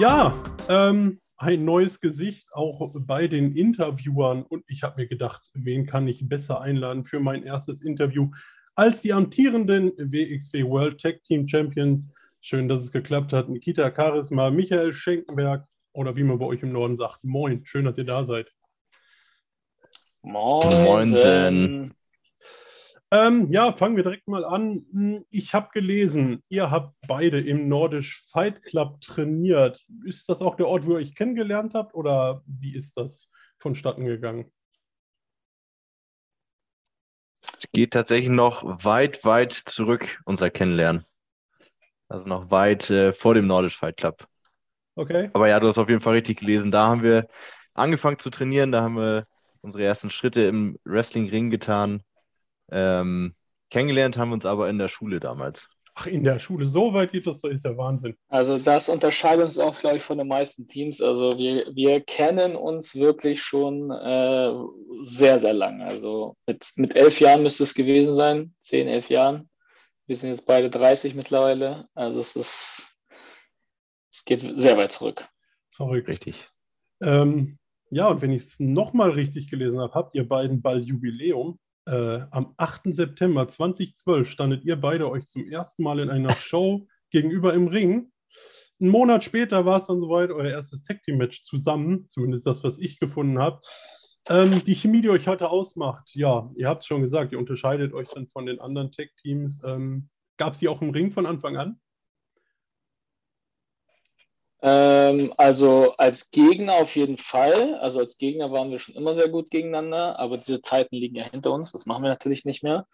Ja, ähm, ein neues Gesicht auch bei den Interviewern. Und ich habe mir gedacht, wen kann ich besser einladen für mein erstes Interview als die amtierenden WXW World Tag Team Champions. Schön, dass es geklappt hat. Nikita Charisma, Michael Schenkenberg oder wie man bei euch im Norden sagt, moin. Schön, dass ihr da seid. Moin. Moinsen. Ähm, ja, fangen wir direkt mal an. Hm, ich habe gelesen, ihr habt beide im Nordisch Fight Club trainiert. Ist das auch der Ort, wo ihr euch kennengelernt habt oder wie ist das vonstatten gegangen? Es geht tatsächlich noch weit, weit zurück, unser Kennenlernen. Also noch weit äh, vor dem Nordisch Fight Club. Okay. Aber ja, du hast auf jeden Fall richtig gelesen. Da haben wir angefangen zu trainieren, da haben wir unsere ersten Schritte im Wrestling-Ring getan. Ähm, kennengelernt haben wir uns aber in der Schule damals. Ach, in der Schule, so weit geht das, so ist der Wahnsinn. Also das unterscheidet uns auch, glaube ich, von den meisten Teams. Also wir, wir kennen uns wirklich schon äh, sehr, sehr lange. Also mit, mit elf Jahren müsste es gewesen sein, zehn, elf Jahren. Wir sind jetzt beide 30 mittlerweile. Also es ist, es geht sehr weit zurück. Verrückt. Richtig. Ähm, ja, und wenn ich es nochmal richtig gelesen habe, habt ihr beiden bald Jubiläum. Äh, am 8. September 2012 standet ihr beide euch zum ersten Mal in einer Show gegenüber im Ring. Einen Monat später war es dann soweit, euer erstes Tag Team Match zusammen, zumindest das, was ich gefunden habe. Ähm, die Chemie, die euch heute ausmacht, ja, ihr habt es schon gesagt, ihr unterscheidet euch dann von den anderen Tag Teams. Ähm, Gab es die auch im Ring von Anfang an? Ähm, also als Gegner auf jeden Fall. Also als Gegner waren wir schon immer sehr gut gegeneinander, aber diese Zeiten liegen ja hinter uns. Das machen wir natürlich nicht mehr.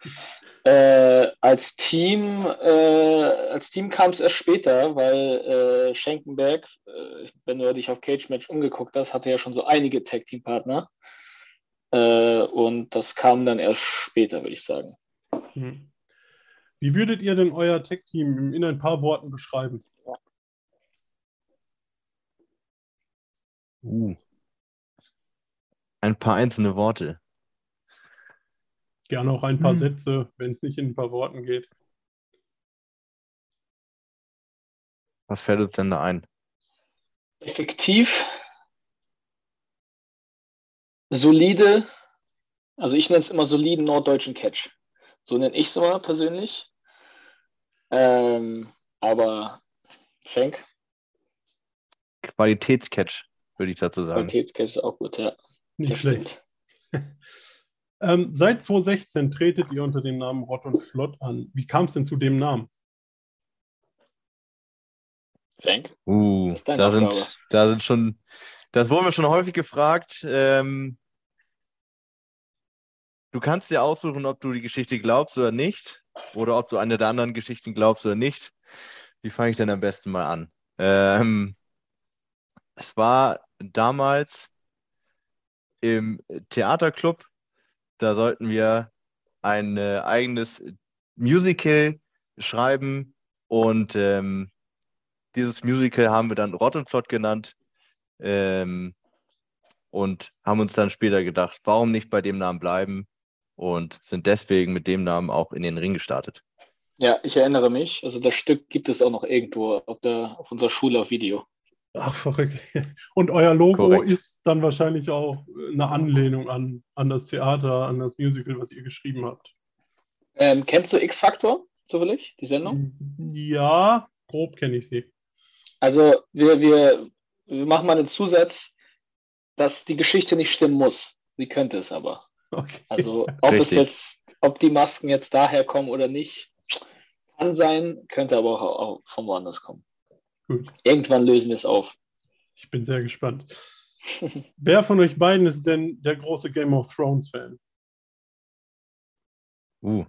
Äh, als Team, äh, als Team kam es erst später, weil äh, Schenkenberg, äh, wenn du dich auf Cage Match umgeguckt hast, hatte ja schon so einige Tag Team Partner. Äh, und das kam dann erst später, würde ich sagen. Mhm. Wie würdet ihr denn euer Tag Team in ein paar Worten beschreiben? Uh. Ein paar einzelne Worte. Gerne auch ein paar hm. Sätze, wenn es nicht in ein paar Worten geht. Was fällt uns denn da ein? Effektiv, solide, also ich nenne es immer soliden norddeutschen Catch. So nenne ich es immer persönlich. Ähm, aber Schenk. Qualitätscatch würde ich dazu sagen. Qualitätscache ist auch gut, ja. Nicht das schlecht. ähm, seit 2016 tretet ihr unter dem Namen Rott und Flott an. Wie kam es denn zu dem Namen? Frank? Uh, da sind, da sind schon, das wurden wir schon häufig gefragt. Ähm, du kannst dir aussuchen, ob du die Geschichte glaubst oder nicht, oder ob du eine der anderen Geschichten glaubst oder nicht. Wie fange ich denn am besten mal an? Ähm, es war damals im Theaterclub. Da sollten wir ein äh, eigenes Musical schreiben und ähm, dieses Musical haben wir dann Rott und Flott genannt ähm, und haben uns dann später gedacht, warum nicht bei dem Namen bleiben und sind deswegen mit dem Namen auch in den Ring gestartet. Ja, ich erinnere mich. Also das Stück gibt es auch noch irgendwo auf, der, auf unserer Schule auf Video. Ach, verrückt. Und euer Logo Korrekt. ist dann wahrscheinlich auch eine Anlehnung an, an das Theater, an das Musical, was ihr geschrieben habt. Ähm, kennst du X-Factor zufällig, die Sendung? Ja, grob kenne ich sie. Also wir, wir, wir machen mal einen Zusatz, dass die Geschichte nicht stimmen muss. Sie könnte es aber. Okay. Also ob Richtig. es jetzt, ob die Masken jetzt daher kommen oder nicht, kann sein, könnte aber auch, auch von woanders kommen. Gut. Irgendwann lösen wir es auf. Ich bin sehr gespannt. Wer von euch beiden ist denn der große Game of Thrones-Fan? Uh.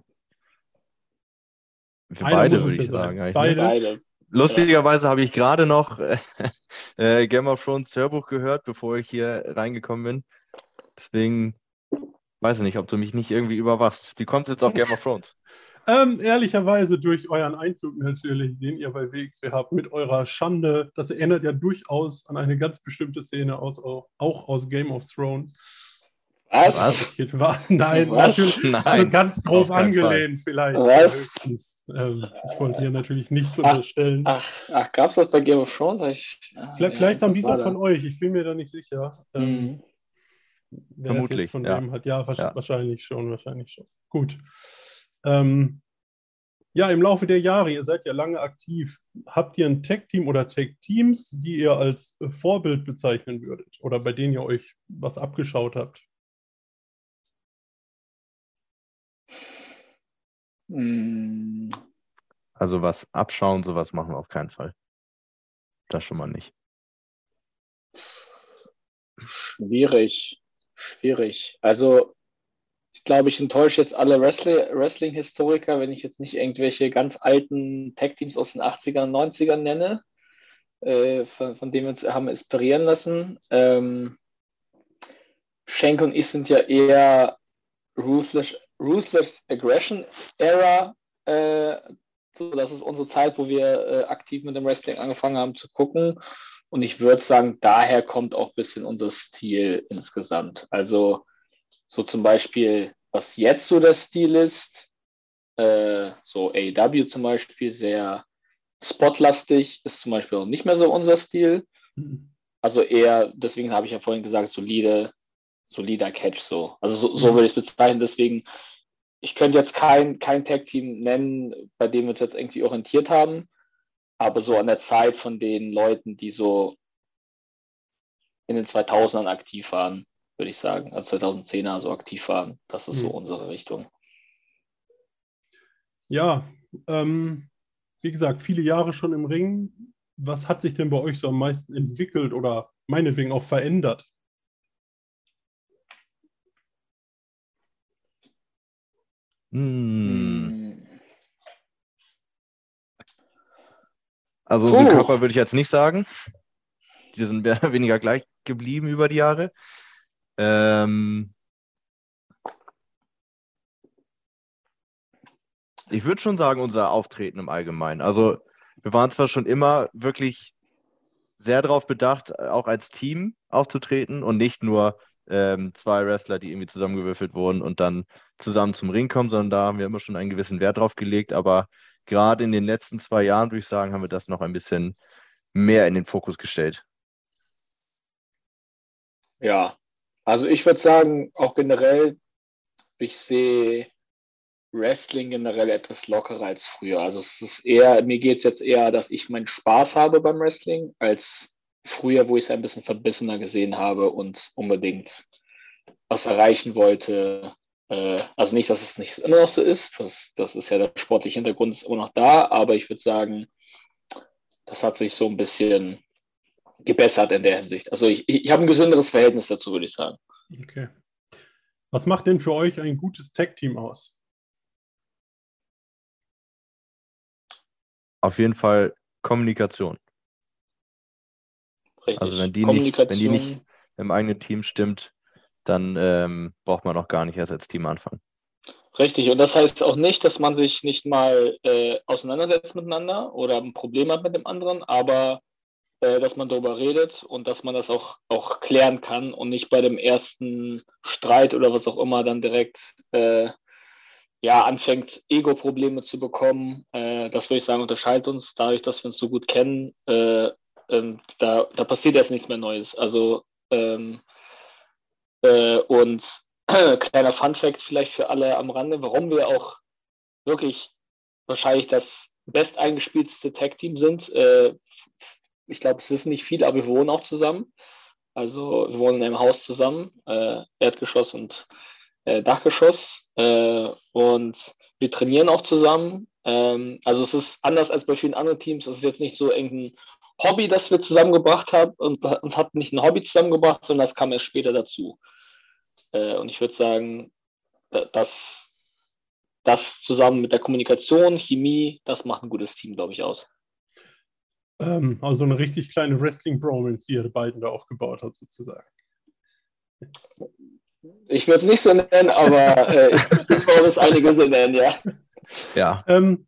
Wir beide, würde ich sagen. Ne? Beide. beide. Lustigerweise habe ich gerade noch äh, Game of Thrones Hörbuch gehört, bevor ich hier reingekommen bin. Deswegen weiß ich nicht, ob du mich nicht irgendwie überwachst. Wie kommt es jetzt auf Game of Thrones? Ähm, ehrlicherweise durch euren Einzug natürlich, den ihr bei WXW habt, mit eurer Schande. Das erinnert ja durchaus an eine ganz bestimmte Szene aus, auch aus Game of Thrones. Was? War, nein, Was? natürlich. Nein, also ganz grob angelehnt Fall. vielleicht. Was? Ähm, ich wollte hier natürlich nichts unterstellen. Ach, ach gab es das bei Game of Thrones? Ich, ah, vielleicht, ja, vielleicht haben die es auch von euch, ich bin mir da nicht sicher. Ähm, mhm. Vermutlich. von ja. dem hat, ja, ja, wahrscheinlich schon, wahrscheinlich schon. Gut. Ähm, ja, im Laufe der Jahre, ihr seid ja lange aktiv, habt ihr ein Tech-Team oder Tech-Teams, die ihr als Vorbild bezeichnen würdet oder bei denen ihr euch was abgeschaut habt? Hm. Also was abschauen, sowas machen wir auf keinen Fall. Das schon mal nicht. Schwierig, schwierig. Also glaube, ich enttäusche jetzt alle Wrestling-Historiker, wenn ich jetzt nicht irgendwelche ganz alten Tag-Teams aus den 80ern und 90ern nenne, äh, von, von, denen wir uns haben inspirieren lassen. Ähm, Schenk und ich sind ja eher Ruthless, Ruthless Aggression Era. Äh, so, das ist unsere Zeit, wo wir äh, aktiv mit dem Wrestling angefangen haben zu gucken. Und ich würde sagen, daher kommt auch ein bisschen unser Stil insgesamt. Also so zum Beispiel, was jetzt so der Stil ist, äh, so AEW zum Beispiel, sehr spotlastig, ist zum Beispiel auch nicht mehr so unser Stil. Mhm. Also eher, deswegen habe ich ja vorhin gesagt, solide, solider Catch so. Also so, so mhm. würde ich es bezeichnen. Deswegen, ich könnte jetzt kein, kein Tag-Team nennen, bei dem wir uns jetzt irgendwie orientiert haben, aber so an der Zeit von den Leuten, die so in den 2000ern aktiv waren, würde ich sagen. Also 2010er so aktiv waren. Das ist mhm. so unsere Richtung. Ja, ähm, wie gesagt, viele Jahre schon im Ring. Was hat sich denn bei euch so am meisten entwickelt oder meinetwegen auch verändert? Hm. Also unsere Körper würde ich jetzt nicht sagen. Die sind mehr oder weniger gleich geblieben über die Jahre. Ähm, ich würde schon sagen, unser Auftreten im Allgemeinen. Also wir waren zwar schon immer wirklich sehr darauf bedacht, auch als Team aufzutreten und nicht nur ähm, zwei Wrestler, die irgendwie zusammengewürfelt wurden und dann zusammen zum Ring kommen, sondern da haben wir immer schon einen gewissen Wert drauf gelegt. Aber gerade in den letzten zwei Jahren, würde ich sagen, haben wir das noch ein bisschen mehr in den Fokus gestellt. Ja, also ich würde sagen, auch generell, ich sehe Wrestling generell etwas lockerer als früher. Also es ist eher, mir geht es jetzt eher, dass ich meinen Spaß habe beim Wrestling, als früher, wo ich es ein bisschen verbissener gesehen habe und unbedingt was erreichen wollte. Äh, also nicht, dass es nicht immer noch so ist, das, das ist ja der sportliche Hintergrund ist immer noch da, aber ich würde sagen, das hat sich so ein bisschen gebessert in der Hinsicht. Also ich, ich habe ein gesünderes Verhältnis dazu, würde ich sagen. Okay. Was macht denn für euch ein gutes Tech-Team aus? Auf jeden Fall Kommunikation. Richtig. Also wenn die, nicht, wenn die nicht im eigenen Team stimmt, dann ähm, braucht man auch gar nicht erst als Team anfangen. Richtig, und das heißt auch nicht, dass man sich nicht mal äh, auseinandersetzt miteinander oder ein Problem hat mit dem anderen, aber äh, dass man darüber redet und dass man das auch, auch klären kann und nicht bei dem ersten Streit oder was auch immer dann direkt äh, ja, anfängt, Ego-Probleme zu bekommen. Äh, das würde ich sagen, unterscheidet uns dadurch, dass wir uns so gut kennen. Äh, ähm, da, da passiert jetzt nichts mehr Neues. Also ähm, äh, und kleiner Fun-Fact vielleicht für alle am Rande, warum wir auch wirklich wahrscheinlich das besteingespielteste Tag-Team sind. Ich glaube, es wissen nicht viele, aber wir wohnen auch zusammen. Also wir wohnen in einem Haus zusammen, äh, Erdgeschoss und äh, Dachgeschoss. Äh, und wir trainieren auch zusammen. Ähm, also es ist anders als bei vielen anderen Teams. Es ist jetzt nicht so irgendein Hobby, das wir zusammengebracht haben und uns hat nicht ein Hobby zusammengebracht, sondern das kam erst später dazu. Äh, und ich würde sagen, dass das zusammen mit der Kommunikation, Chemie, das macht ein gutes Team, glaube ich, aus. Ähm, also eine richtig kleine Wrestling-Bromance, die ihr beiden da aufgebaut habt, sozusagen. Ich würde es nicht so nennen, aber äh, ich glaube, es einige so nennen, ja. Ja. Ähm,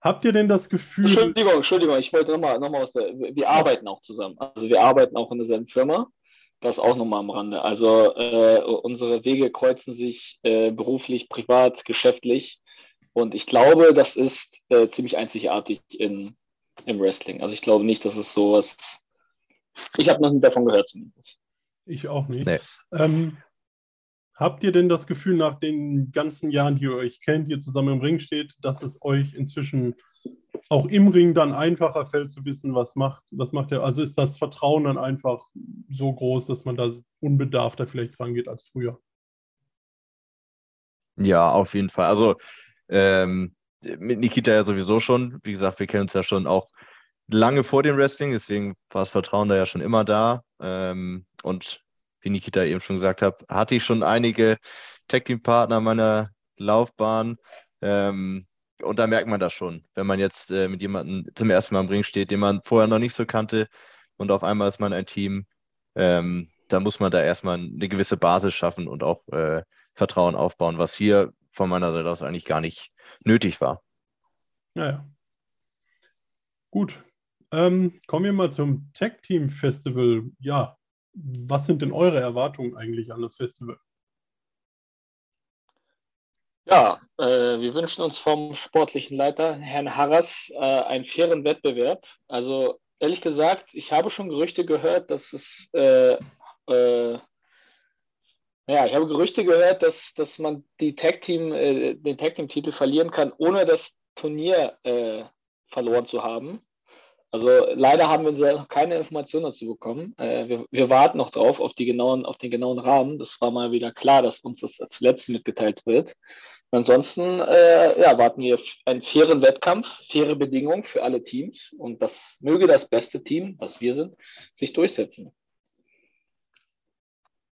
habt ihr denn das Gefühl. Entschuldigung, Entschuldigung, ich wollte nochmal noch mal aus der. Wir arbeiten auch zusammen. Also wir arbeiten auch in derselben Firma. Das auch nochmal am Rande. Also äh, unsere Wege kreuzen sich äh, beruflich, privat, geschäftlich. Und ich glaube, das ist äh, ziemlich einzigartig in, im Wrestling. Also ich glaube nicht, dass es sowas. Ich habe noch nie davon gehört zumindest. Ich auch nicht. Nee. Ähm, habt ihr denn das Gefühl, nach den ganzen Jahren, die ihr euch kennt, hier zusammen im Ring steht, dass es euch inzwischen auch im Ring dann einfacher fällt zu wissen, was macht, was macht er? Also ist das Vertrauen dann einfach so groß, dass man da unbedarfter vielleicht rangeht als früher? Ja, auf jeden Fall. Also ähm, mit Nikita ja sowieso schon. Wie gesagt, wir kennen uns ja schon auch lange vor dem Wrestling, deswegen war das Vertrauen da ja schon immer da. Ähm, und wie Nikita eben schon gesagt hat, hatte ich schon einige Tag-Team-Partner meiner Laufbahn. Ähm, und da merkt man das schon, wenn man jetzt äh, mit jemandem zum ersten Mal im Ring steht, den man vorher noch nicht so kannte und auf einmal ist man ein Team, ähm, da muss man da erstmal eine gewisse Basis schaffen und auch äh, Vertrauen aufbauen, was hier von meiner Seite aus eigentlich gar nicht nötig war. Naja. Gut. Ähm, kommen wir mal zum Tag Team Festival. Ja, was sind denn eure Erwartungen eigentlich an das Festival? Ja, äh, wir wünschen uns vom sportlichen Leiter, Herrn Harras, äh, einen fairen Wettbewerb. Also ehrlich gesagt, ich habe schon Gerüchte gehört, dass es, äh, äh ja, ich habe Gerüchte gehört, dass, dass man die Tag Team, äh, den Tag Team Titel verlieren kann, ohne das Turnier äh, verloren zu haben. Also leider haben wir noch keine Informationen dazu bekommen. Äh, wir, wir, warten noch drauf, auf, die genauen, auf den genauen Rahmen. Das war mal wieder klar, dass uns das zuletzt mitgeteilt wird. Ansonsten äh, ja, warten wir einen fairen Wettkampf, faire Bedingungen für alle Teams und das möge das beste Team, was wir sind, sich durchsetzen.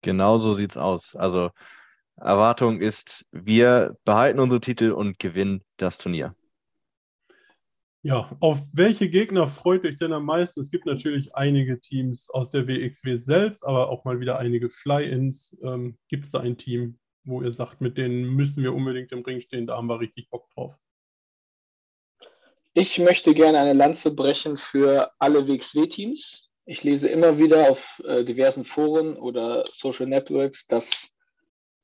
Genau so sieht es aus. Also Erwartung ist, wir behalten unsere Titel und gewinnen das Turnier. Ja, auf welche Gegner freut euch denn am meisten? Es gibt natürlich einige Teams aus der WXW selbst, aber auch mal wieder einige Fly-Ins. Ähm, gibt es da ein Team, wo ihr sagt, mit denen müssen wir unbedingt im Ring stehen, da haben wir richtig Bock drauf? Ich möchte gerne eine Lanze brechen für alle WXW-Teams. Ich lese immer wieder auf äh, diversen Foren oder Social Networks, dass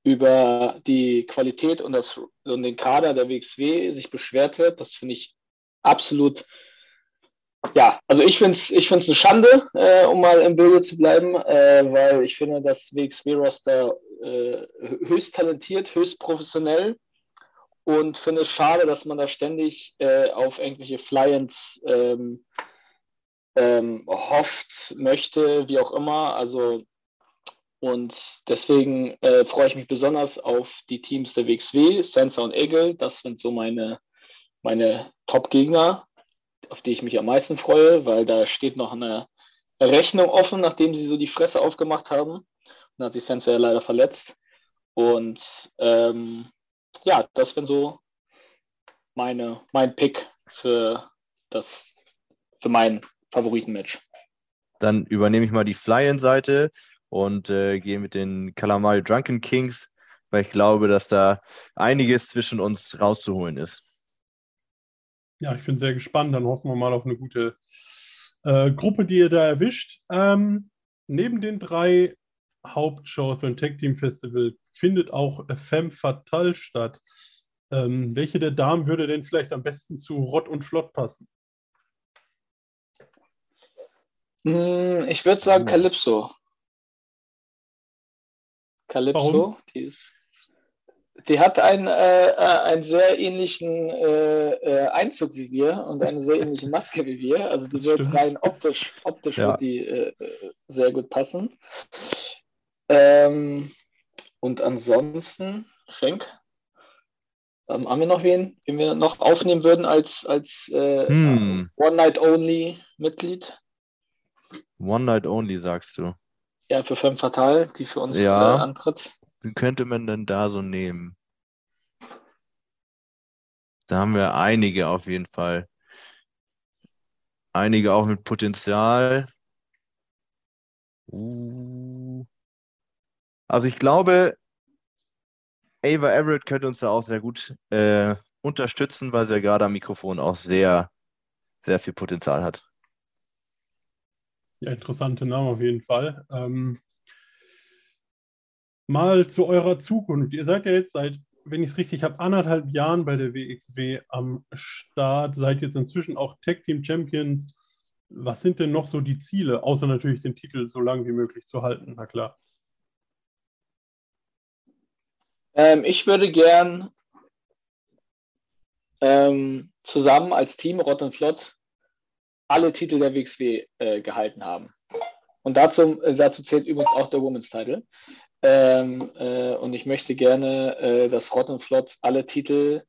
über die Qualität und, das, und den Kader der WXW sich beschwert wird. Das finde ich absolut, ja, also ich finde es ich find's eine Schande, äh, um mal im Bilde zu bleiben, äh, weil ich finde das WXW-Roster äh, höchst talentiert, höchst professionell und finde es schade, dass man da ständig äh, auf irgendwelche Fly-ins ähm, ähm, hofft, möchte, wie auch immer. Also und deswegen äh, freue ich mich besonders auf die Teams der WXW, Sansa und Egel. Das sind so meine meine Top-Gegner, auf die ich mich am meisten freue, weil da steht noch eine Rechnung offen, nachdem sie so die Fresse aufgemacht haben. Und hat sich Sensei leider verletzt. Und ähm, ja, das wäre so meine, mein Pick für das, für mein Favoritenmatch. Dann übernehme ich mal die Fly-In-Seite und äh, gehe mit den Calamari Drunken Kings, weil ich glaube, dass da einiges zwischen uns rauszuholen ist. Ja, ich bin sehr gespannt. Dann hoffen wir mal auf eine gute äh, Gruppe, die ihr da erwischt. Ähm, neben den drei Hauptshows beim Tech Team Festival findet auch Femme Fatale statt. Ähm, welche der Damen würde denn vielleicht am besten zu Rott und Flott passen? Hm, ich würde sagen Calypso. Calypso, die ist die hat einen, äh, äh, einen sehr ähnlichen äh, äh, Einzug wie wir und eine sehr ähnliche Maske wie wir. Also die das wird stimmt. rein optisch, optisch ja. wird die äh, sehr gut passen. Ähm, und ansonsten, Schenk, ähm, haben wir noch wen, den wir noch aufnehmen würden als, als äh, hm. One-Night-Only-Mitglied? One-Night-Only, sagst du. Ja, für Femme Fatal, die für uns ja. antritt. Wie könnte man denn da so nehmen? Da haben wir einige auf jeden Fall. Einige auch mit Potenzial. Uh. Also ich glaube, Ava Everett könnte uns da auch sehr gut äh, unterstützen, weil sie ja gerade am Mikrofon auch sehr, sehr viel Potenzial hat. Ja, interessante Name auf jeden Fall. Ähm, mal zu eurer Zukunft. Ihr seid ja jetzt seit wenn ich es richtig habe, anderthalb Jahren bei der WXW am Start, seid jetzt inzwischen auch Tag Team Champions. Was sind denn noch so die Ziele, außer natürlich den Titel so lange wie möglich zu halten? Na klar. Ähm, ich würde gern ähm, zusammen als Team Rott und Flott alle Titel der WXW äh, gehalten haben. Und dazu, äh, dazu zählt übrigens auch der Women's Title. Ähm, äh, und ich möchte gerne, äh, dass Rott und Flott alle Titel,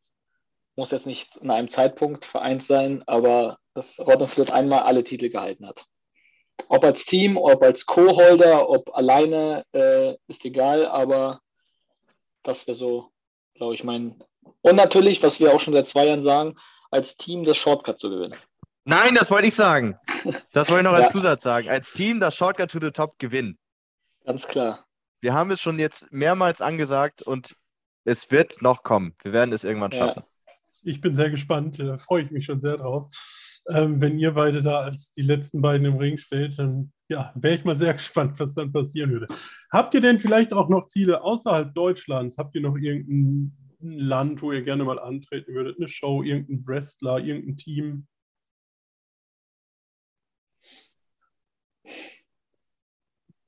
muss jetzt nicht in einem Zeitpunkt vereint sein, aber dass Rott und Flott einmal alle Titel gehalten hat. Ob als Team, ob als Co-Holder, ob alleine, äh, ist egal, aber das wäre so, glaube ich, mein. Und natürlich, was wir auch schon seit zwei Jahren sagen, als Team das Shortcut zu gewinnen. Nein, das wollte ich sagen. Das wollte ich noch als ja. Zusatz sagen. Als Team das Shortcut to the Top gewinnen. Ganz klar. Wir haben es schon jetzt mehrmals angesagt und es wird noch kommen. Wir werden es irgendwann schaffen. Ja. Ich bin sehr gespannt, da freue ich mich schon sehr drauf. Ähm, wenn ihr beide da als die letzten beiden im Ring steht, dann ja, wäre ich mal sehr gespannt, was dann passieren würde. Habt ihr denn vielleicht auch noch Ziele außerhalb Deutschlands? Habt ihr noch irgendein Land, wo ihr gerne mal antreten würdet? Eine Show, irgendein Wrestler, irgendein Team?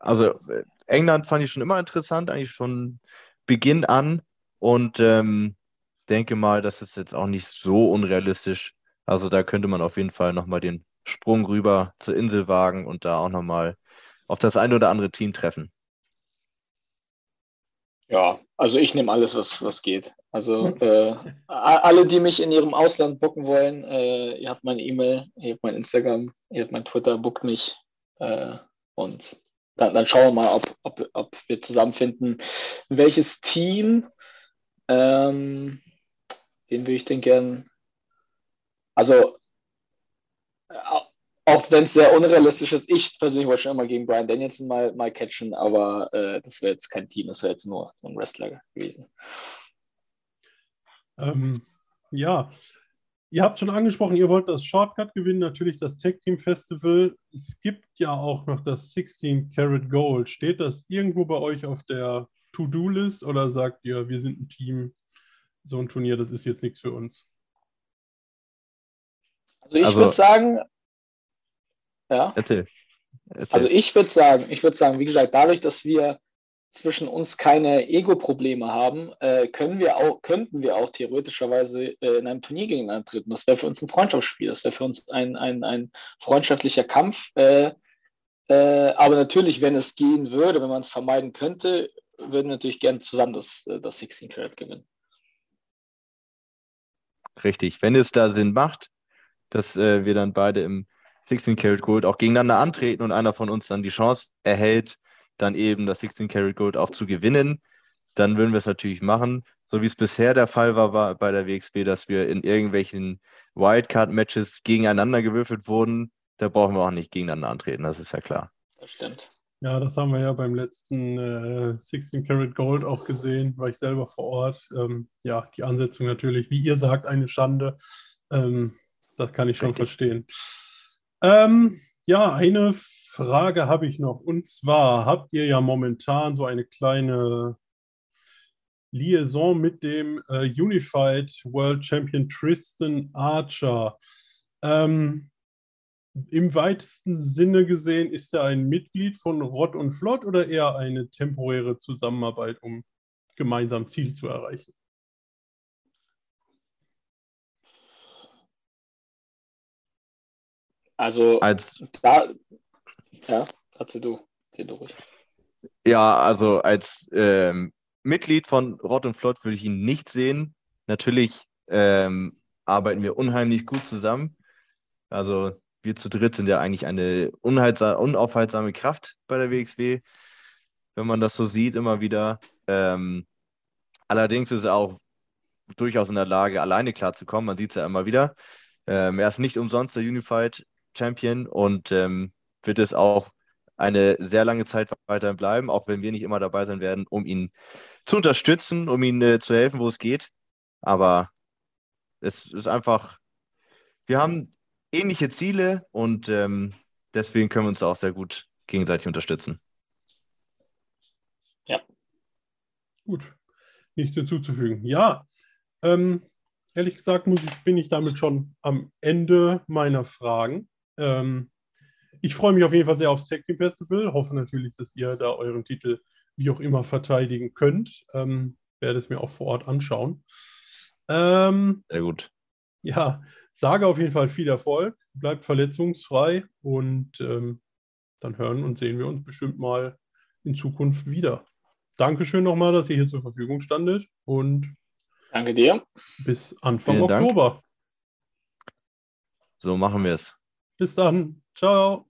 Also äh, England fand ich schon immer interessant, eigentlich von Beginn an. Und ähm, denke mal, das ist jetzt auch nicht so unrealistisch. Also da könnte man auf jeden Fall nochmal den Sprung rüber zur Insel wagen und da auch nochmal auf das eine oder andere Team treffen. Ja, also ich nehme alles, was, was geht. Also äh, alle, die mich in ihrem Ausland bucken wollen, äh, ihr habt meine E-Mail, ihr habt mein Instagram, ihr habt mein Twitter, buckt mich. Äh, und dann, dann, schauen wir mal, ob, ob, ob wir zusammenfinden, welches Team, ähm, den würde ich denn gern, also auch wenn es sehr unrealistisch ist, ich persönlich wollte schon immer gegen Brian Danielson mal, mal catchen, aber äh, das wäre jetzt kein Team, das wäre jetzt nur ein Wrestler gewesen. Ähm, ja, ihr habt schon angesprochen, ihr wollt das Shortcut gewinnen, natürlich das Tech Team Festival. Es gibt ja auch noch das 16 Karat Gold. Steht das irgendwo bei euch auf der To-Do-List oder sagt ihr, wir sind ein Team, so ein Turnier, das ist jetzt nichts für uns? Also ich also, würde sagen, ja. Erzähl. Erzähl. Also ich würde sagen, ich würde sagen, wie gesagt, dadurch, dass wir zwischen uns keine Ego-Probleme haben, äh, können wir auch, könnten wir auch theoretischerweise äh, in einem Turnier gegeneinander treten. Das wäre für uns ein Freundschaftsspiel, das wäre für uns ein, ein, ein freundschaftlicher Kampf. Äh, äh aber natürlich, wenn es gehen würde, wenn man es vermeiden könnte, würden wir natürlich gerne zusammen das, äh, das 16 Carat gewinnen. Richtig, wenn es da Sinn macht, dass äh, wir dann beide im 16 Karat Gold auch gegeneinander antreten und einer von uns dann die Chance erhält, dann eben das 16 Karat Gold auch zu gewinnen, dann würden wir es natürlich machen. So wie es bisher der Fall war, war bei der WXB, dass wir in irgendwelchen Wildcard-Matches gegeneinander gewürfelt wurden. Da brauchen wir auch nicht gegeneinander antreten, das ist ja klar. Das stimmt. Ja, das haben wir ja beim letzten äh, 16 Karat Gold auch gesehen, war ich selber vor Ort. Ähm, ja, die Ansetzung natürlich, wie ihr sagt, eine Schande. Ähm, das kann ich schon Richtig. verstehen. Ähm, ja, eine Frage habe ich noch. Und zwar habt ihr ja momentan so eine kleine Liaison mit dem äh, Unified World Champion Tristan Archer. Ähm, Im weitesten Sinne gesehen, ist er ein Mitglied von Rott und Flott oder eher eine temporäre Zusammenarbeit, um gemeinsam Ziel zu erreichen? Also, als, da, ja, dazu du, du ruhig. Ja, also als ähm, Mitglied von Rott und Flott würde ich ihn nicht sehen. Natürlich ähm, arbeiten wir unheimlich gut zusammen. Also wir zu dritt sind ja eigentlich eine unaufhaltsame Kraft bei der WXW, wenn man das so sieht, immer wieder. Ähm, allerdings ist er auch durchaus in der Lage, alleine klarzukommen. Man sieht es ja immer wieder. Ähm, er ist nicht umsonst der Unified Champion und ähm, wird es auch eine sehr lange Zeit weiterhin bleiben, auch wenn wir nicht immer dabei sein werden, um ihn zu unterstützen, um ihm äh, zu helfen, wo es geht. Aber es ist einfach, wir haben ähnliche Ziele und ähm, deswegen können wir uns auch sehr gut gegenseitig unterstützen. Ja. Gut. nichts hinzuzufügen. Ja, ähm, ehrlich gesagt muss ich, bin ich damit schon am Ende meiner Fragen. Ähm, ich freue mich auf jeden Fall sehr aufs Tech Team Festival. Hoffe natürlich, dass ihr da euren Titel wie auch immer verteidigen könnt. Ähm, werde es mir auch vor Ort anschauen. Ähm, sehr gut. Ja, sage auf jeden Fall viel Erfolg, bleibt verletzungsfrei und ähm, dann hören und sehen wir uns bestimmt mal in Zukunft wieder. Dankeschön nochmal, dass ihr hier zur Verfügung standet und danke dir. Bis Anfang Vielen Oktober. Dank. So machen wir es. Bis dann. Ciao.